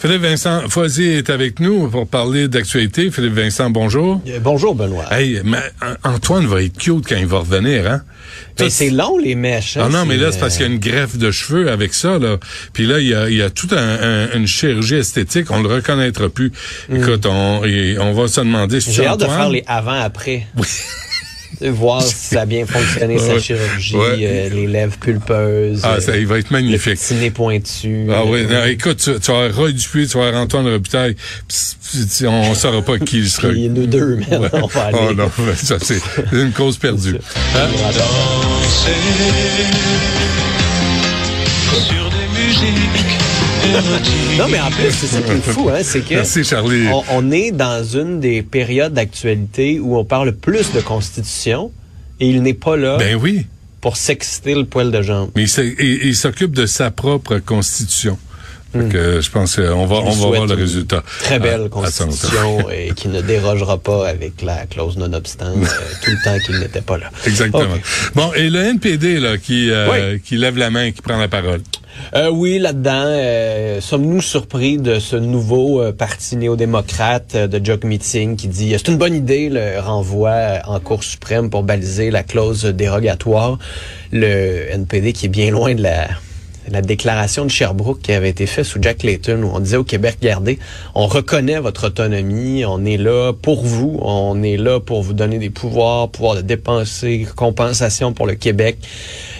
Philippe Vincent Foisy est avec nous pour parler d'actualité. Philippe Vincent, bonjour. Euh, Bonjour, Benoît. Hey, mais euh, Antoine va être cute quand il va revenir, hein? Mais c'est long, les mèches. hein, Ah non, mais là, c'est, parce qu'il y a une greffe de cheveux avec ça, là. Puis là, il y a, il y a toute une chirurgie esthétique. On le reconnaîtra plus. Écoute, on, on va se demander si Mm. J'ai hâte de faire les avant-après. De Voir si ça a bien fonctionné, sa chirurgie, Ouais. euh, les lèvres pulpeuses, Ah, euh, ça, il va être le magnifique. petit nez pointu. Ah oui, euh, non, écoute, tu, tu vas avoir Roy Dupuis, tu vas avoir Antoine Robitaille, pis, pis, on saura pas qui il sera. puis nous deux, mais Ouais. on va aller. Oh non, ça c'est une cause perdue. Hein? sur des musiques. Non, mais en plus, c'est ça qui est fou, hein, c'est que Merci Charlie. on, on est dans une des périodes d'actualité où on parle plus de constitution et il n'est pas là Ben oui, pour s'exciter le poil de jambe. mais il s'occupe de sa propre constitution. Fait que, je pense qu'on va, on va voir le résultat. Très belle Ah, constitution et qui ne dérogera pas avec la clause non-obstant euh, tout le temps qu'il n'était pas là. Exactement. Bon, et le NPD là, qui, euh, Oui. qui lève la main, qui prend la parole? Euh, oui, là-dedans, euh, sommes-nous surpris de ce nouveau euh, parti néo-démocrate euh, de Jock Meeting qui dit euh, c'est une bonne idée le renvoi euh, en Cour suprême pour baliser la clause dérogatoire. Le NPD qui est bien loin de la la déclaration de Sherbrooke qui avait été faite sous Jack Layton où on disait au Québec, regardez, on reconnaît votre autonomie, on est là pour vous, on est là pour vous donner des pouvoirs, pouvoir de dépenser, compensation pour le Québec.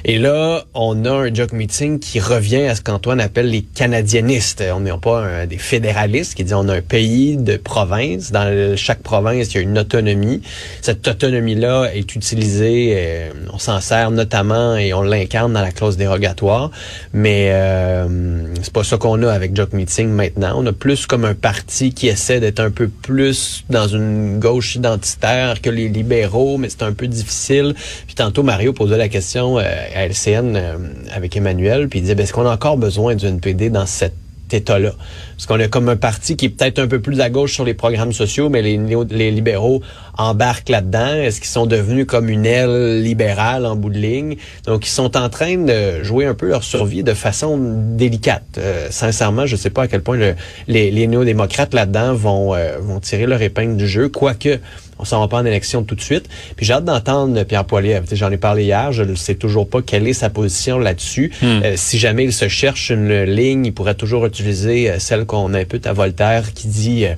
Et là, on a un Jock Meeting qui revient à ce qu'Antoine appelle les canadianistes. On n'est pas des fédéralistes qui disent on a un pays de province. Dans chaque province, il y a une autonomie. Cette autonomie-là est utilisée, euh, on s'en sert notamment et on l'incarne dans la clause dérogatoire. Mais euh, c'est pas ça qu'on a avec Jock Meeting maintenant. On a plus comme un parti qui essaie d'être un peu plus dans une gauche identitaire que les libéraux, mais c'est un peu difficile. Puis tantôt, Mario posait la question euh, à LCN euh, avec Emmanuel, puis il disait, ben, est-ce qu'on a encore besoin d'une PD dans cette état-là. Parce qu'on a comme un parti qui est peut-être un peu plus à gauche sur les programmes sociaux, mais les, les libéraux embarquent là-dedans. Est-ce qu'ils sont devenus comme une aile libérale en bout de ligne? Donc, ils sont en train de jouer un peu leur survie de façon délicate. Euh, sincèrement, je sais pas à quel point le- les, les néo-démocrates là-dedans vont, euh, vont tirer leur épingle du jeu, quoique on s'en va pas en élection tout de suite. Puis j'ai hâte d'entendre Pierre Poilievre. J'en ai parlé hier, je ne sais toujours pas quelle est sa position là-dessus. Euh, si jamais il se cherche une ligne, il pourrait toujours utiliser euh, celle qu'on impute à Voltaire qui dit euh,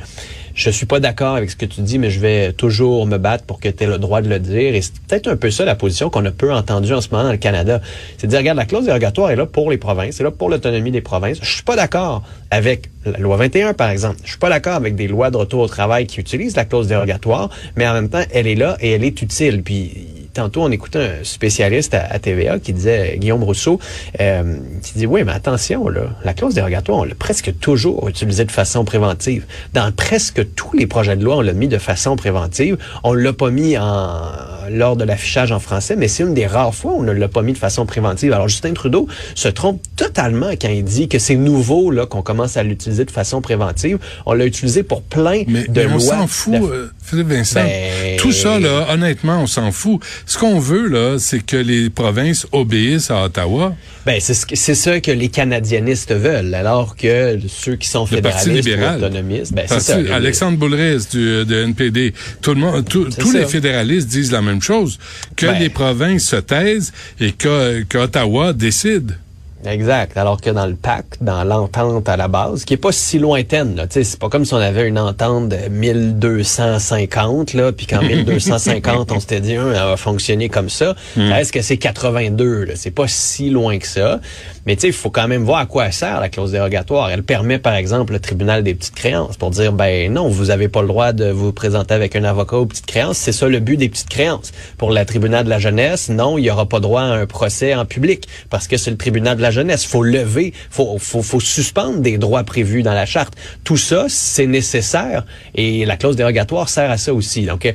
je suis pas d'accord avec ce que tu dis, mais je vais toujours me battre pour que tu aies le droit de le dire. Et c'est peut-être un peu ça la position qu'on a peu entendue en ce moment dans le Canada. C'est de dire, regarde, la clause dérogatoire est là pour les provinces, c'est là pour l'autonomie des provinces. Je suis pas d'accord avec la loi 21, par exemple. Je suis pas d'accord avec des lois de retour au travail qui utilisent la clause dérogatoire, mais en même temps, elle est là et elle est utile. Puis tantôt, on écoutait un spécialiste à, à TVA qui disait, Guillaume Rousseau, euh, qui dit, oui, mais attention, là, la clause dérogatoire, on l'a presque toujours utilisée de façon préventive. Dans presque tous les projets de loi, on l'a mis de façon préventive. On l'a pas mis en, lors de l'affichage en français, mais c'est une des rares fois où on ne l'a pas mis de façon préventive. Alors, Justin Trudeau se trompe totalement quand il dit que c'est nouveau, là, qu'on commence à l'utiliser de façon préventive. On l'a utilisé pour plein Mais, de mais on lois. s'en fout, de- euh, Philippe Vincent. Ben- Tout ça, là, honnêtement, on s'en fout. Ce qu'on veut, là, c'est que les provinces obéissent à Ottawa. Ben, c'est ce que- c'est ça que les canadianistes veulent, alors que ceux qui sont Le Parti fédéralistes ou libéral. autonomistes, ben, c'est ça. Alexandre Boulrez du de NPD, tout le monde, tout- tous ça. les fédéralistes disent la même chose, que Ben. les provinces se taisent et que qu'Ottawa décide. Exact. Alors que dans le pacte, dans l'entente à la base, qui est pas si lointaine, là, tu sais, c'est pas comme si on avait une entente de 1250, là, puis qu'en 1250, on s'était dit, Hein, elle va fonctionner comme ça. Est-ce que c'est 82, là? C'est pas si loin que ça. Mais tu sais, il faut quand même voir à quoi elle sert, la clause dérogatoire. Elle permet, par exemple, le tribunal des petites créances pour dire, ben non, vous avez pas le droit de vous présenter avec un avocat aux petites créances. C'est ça le but des petites créances. Pour le tribunal de la jeunesse, non, il y aura pas droit à un procès en public parce que c'est le tribunal de la jeunesse. Faut lever, faut, faut, faut suspendre des droits prévus dans la charte. Tout ça, c'est nécessaire et la clause dérogatoire sert à ça aussi. Donc euh,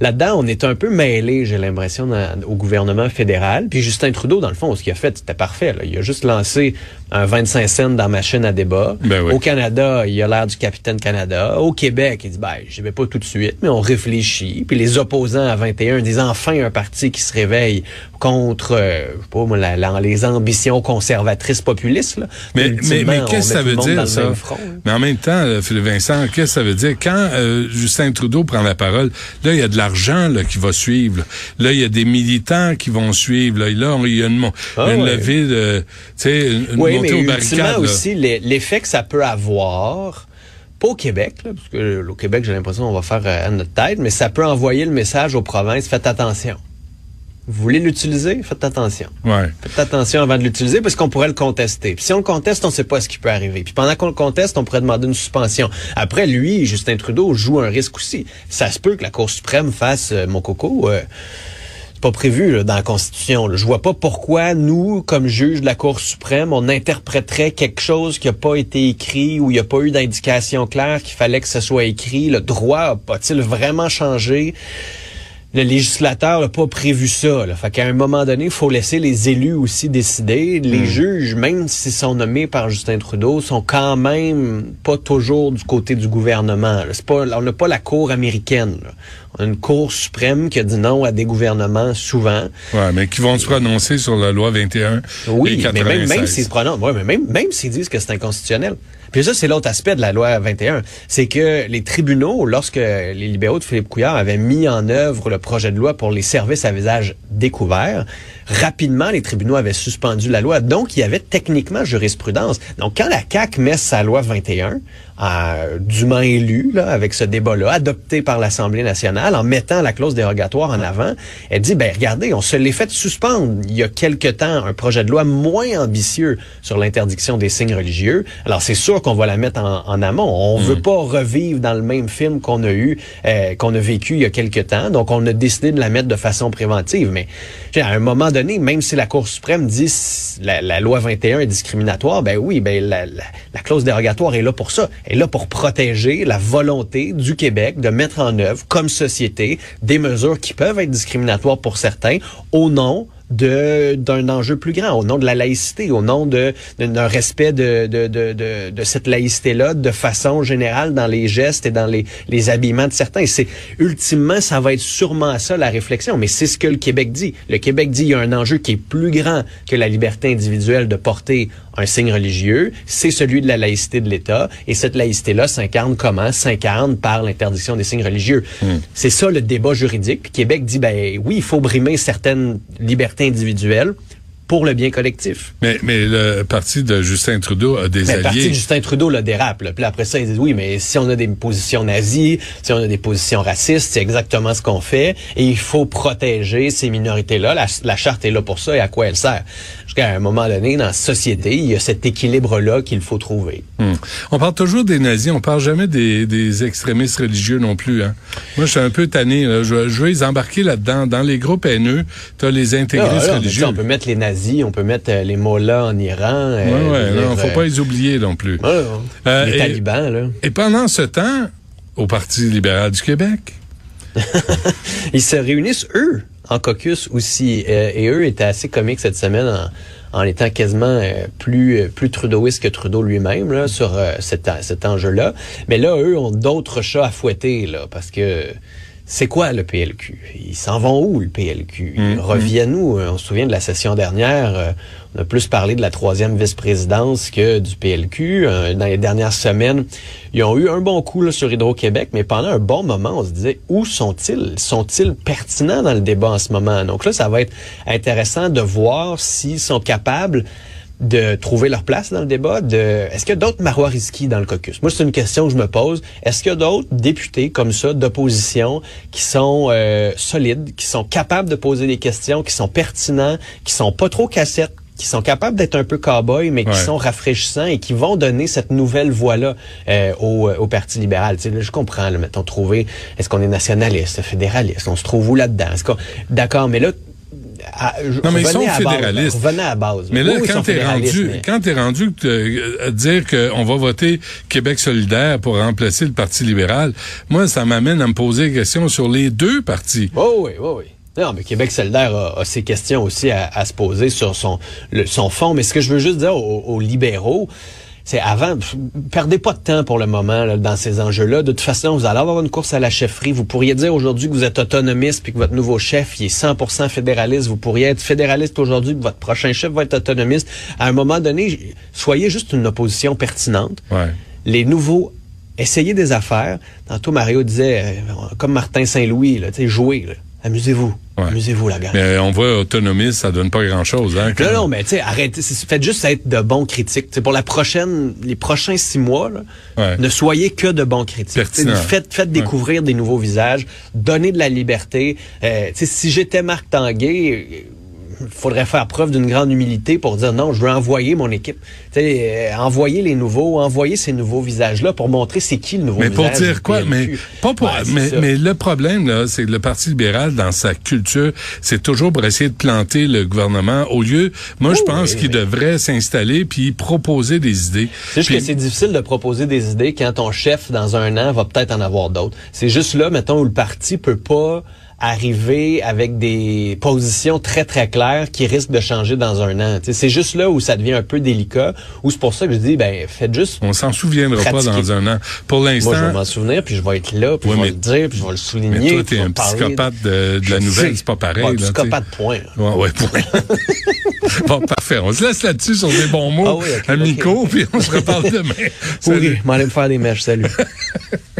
là-dedans, on est un peu mêlé, j'ai l'impression, au gouvernement fédéral. Puis Justin Trudeau, dans le fond, ce qu'il a fait, c'était parfait. là. Il a juste lancé un 25 cents dans ma chaîne à débat. Ben oui. Au Canada, il a l'air du capitaine Canada. Au Québec, il dit, ben, je vais pas tout de suite, mais on réfléchit. Puis les opposants à 21 disent enfin un parti qui se réveille contre, euh, je sais pas, moi, la- la- les ambitions conservatrices populistes. Là. Mais, mais, mais qu'est-ce que ça veut dire, ça? front, hein. Mais en même temps, euh, Philippe Vincent, qu'est-ce que ça veut dire? Quand euh, Justin Trudeau prend la parole, là, il y a de l'argent là, qui va suivre. Là, il y a des militants qui vont suivre. Là, Là, il y a une, Ah une ouais. levée de... Tu sais, une, une Oui, mais aux barricades. aussi, l'e- l'effet que ça peut avoir, pas au Québec, là, parce que au Québec, j'ai l'impression qu'on va faire euh, à notre tête, mais ça peut envoyer le message aux provinces, faites attention. Vous voulez l'utiliser? Faites attention. Ouais. Faites attention avant de l'utiliser parce qu'on pourrait le contester. Puis si on le conteste, on ne sait pas ce qui peut arriver. Puis pendant qu'on le conteste, on pourrait demander une suspension. Après, lui, Justin Trudeau, joue un risque aussi. Ça se peut que la Cour suprême fasse euh, mon coco. euh, pas prévu là, dans la Constitution. là. Je vois pas pourquoi nous, comme juge de la Cour suprême, on interpréterait quelque chose qui a pas été écrit ou il n'y a pas eu d'indication claire qu'il fallait que ce soit écrit. Le droit a-t-il vraiment changé? le législateur n'a pas prévu ça. Là. Fait qu'à un moment donné, il faut laisser les élus aussi décider. Les juges, même s'ils sont nommés par Justin Trudeau, sont quand même pas toujours du côté du gouvernement. là. C'est pas, on n'a pas la cour américaine. là. Une cour suprême qui a dit non à des gouvernements souvent. Ouais, mais qui vont se prononcer sur la loi 21 et Oui, mais 96. même, même s'ils se prononcent, ouais, mais même, même s'ils disent que c'est inconstitutionnel. Puis ça, c'est l'autre aspect de la loi 21. C'est que les tribunaux, lorsque les libéraux de Philippe Couillard avaient mis en œuvre le projet de loi pour les services à visage découvert, rapidement, les tribunaux avaient suspendu la loi. Donc, il y avait techniquement jurisprudence. Donc, quand la CAQ met sa loi 21, euh, dûment élue, là, avec ce débat-là, adopté par l'Assemblée nationale, en mettant la clause dérogatoire en avant, elle dit, ben regardez, on se l'est fait suspendre il y a quelque temps un projet de loi moins ambitieux sur l'interdiction des signes religieux. Alors, c'est sûr qu'on va la mettre en, en amont. On veut pas revivre dans le même film qu'on a eu, euh, qu'on a vécu il y a quelque temps. Donc, on a décidé de la mettre de façon préventive. Mais à un moment donné, même si la Cour suprême dit la, la loi 21 est discriminatoire, ben oui, ben la, la, la clause dérogatoire est là pour ça. Est là pour protéger la volonté du Québec de mettre en œuvre, comme société, des mesures qui peuvent être discriminatoires pour certains au nom de d'un enjeu plus grand, au nom de la laïcité, au nom de d'un respect de, de, de, de, de cette laïcité-là de façon générale dans les gestes et dans les, les habillements de certains. C'est ultimement, ça va être sûrement ça la réflexion, mais c'est ce que le Québec dit. Le Québec dit il y a un enjeu qui est plus grand que la liberté individuelle de porter un signe religieux, c'est celui de la laïcité de l'État, et cette laïcité-là s'incarne comment? S'incarne par l'interdiction des signes religieux. C'est ça le débat juridique. Puis Québec dit, ben oui, il faut brimer certaines libertés individuelles pour le bien collectif. Mais, mais le parti de Justin Trudeau a des Mais le parti alliés. de Justin Trudeau le dérape. Là. Puis après ça, ils disent oui, mais si on a des positions nazies, si on a des positions racistes, c'est exactement ce qu'on fait. Et il faut protéger ces minorités-là. La, la charte est là pour ça et à quoi elle sert? Jusqu'à un moment donné, dans la société, il y a cet équilibre-là qu'il faut trouver. Hmm. On parle toujours des nazis, on parle jamais des, des extrémistes religieux non plus. Hein. Moi, je suis un peu tanné. Là. Je, je veux les embarquer là-dedans. Dans les groupes haineux, tu as les Ah, intégristes sais, religieux. on peut mettre les nazis, on peut mettre euh, les mollahs en Iran. Ouais, euh, ouais, non, dire, faut pas euh, les oublier non plus. ouais. Euh, les et- talibans, là. Et pendant ce temps, au Parti libéral du Québec, Ils se réunissent, eux, en caucus aussi. Et eux étaient assez comiques cette semaine en, en étant quasiment plus, plus trudeauiste que Trudeau lui-même là, sur cet, cet enjeu-là. Mais là, eux ont d'autres chats à fouetter, là, parce que c'est quoi le PLQ? Ils s'en vont où, le PLQ? Ils reviennent où? On se souvient de la session dernière, euh, on a plus parlé de la troisième vice-présidence que du PLQ. Euh, dans les dernières semaines, ils ont eu un bon coup là, sur Hydro-Québec, mais pendant un bon moment, on se disait, où sont-ils? Sont-ils pertinents dans le débat en ce moment? Donc là, ça va être intéressant de voir s'ils sont capables de trouver leur place dans le débat. De, est-ce qu'il y a d'autres Marois Risky dans le caucus? Moi, c'est une question que je me pose. Est-ce qu'il y a d'autres députés comme ça d'opposition qui sont euh, solides, qui sont capables de poser des questions, qui sont pertinents, qui sont pas trop cassettes, qui sont capables d'être un peu cow-boy, mais qui Ouais. sont rafraîchissants et qui vont donner cette nouvelle voie-là euh, au, au Parti libéral? Tu sais, là, je comprends, là, mettons, trouver, est-ce qu'on est nationaliste, fédéraliste, on se trouve où là-dedans? D'accord, mais là, à- Non, mais ils sont base, fédéralistes. à base. Mais là, Oui, quand t'es rendu, mais- quand t'es rendu euh, à dire qu'on va voter Québec solidaire pour remplacer le Parti libéral, moi, ça m'amène à me poser des questions sur les deux partis. Oh oui, oui, oui. Non, mais Québec solidaire a, a ses questions aussi à, à se poser sur son, le- son fond. Mais ce que je veux juste dire aux, aux libéraux, c'est avant, perdez pas de temps pour le moment là, dans ces enjeux-là. De toute façon, vous allez avoir une course à la chefferie. Vous pourriez dire aujourd'hui que vous êtes autonomiste puis que votre nouveau chef il est 100% fédéraliste. Vous pourriez être fédéraliste aujourd'hui puis votre prochain chef va être autonomiste. À un moment donné, soyez juste une opposition pertinente Ouais. les nouveaux essayez des affaires. Tantôt Mario disait euh, comme Martin Saint-Louis, là, là. Amusez-vous, Ouais. amusez-vous la gang. Mais on voit autonomiste, ça donne pas grand-chose. Hein, Non, non, mais tu sais, arrêtez, faites juste être de bons critiques. Pour la prochaine, les prochains six mois, là, Ouais. ne soyez que de bons critiques. Faites, faites découvrir des nouveaux visages, donnez de la liberté. Euh, si j'étais Marc Tanguay, faudrait faire preuve d'une grande humilité pour dire non, je veux envoyer mon équipe. Euh, envoyer les nouveaux, envoyer ces nouveaux visages-là pour montrer c'est qui le nouveau Mais pour dire quoi? Mais pas pour. Ouais, mais, mais le problème là, c'est que le Parti libéral dans sa culture, c'est toujours pour essayer de planter le gouvernement. Au lieu, moi, je Oh, pense oui, qu'il devrait s'installer puis proposer des idées. C'est juste Puis- que c'est difficile de proposer des idées quand ton chef, dans un an, va peut-être en avoir d'autres. C'est juste là, mettons, où le parti peut pas arriver avec des positions très, très claires qui risquent de changer dans un an. C'est juste là où ça devient un peu délicat, où c'est pour ça que je dis, ben, faites juste... On s'en souviendra pas dans un an. Pour Moi, je vais l'instant, m'en souvenir, puis je vais être là, puis Ouais, je vais mais- le dire, puis je vais le souligner. mais toi, t'es un psychopathe de, de la nouvelle, c'est pas pareil. Ouais, là, psychopathe, point. Ouais, ouais, point. bon, parfait. On se laisse là-dessus sur des bons mots, Ah oui, ok, amico, ok. puis on se reparle demain. M'en aller me faire des mèches, salut.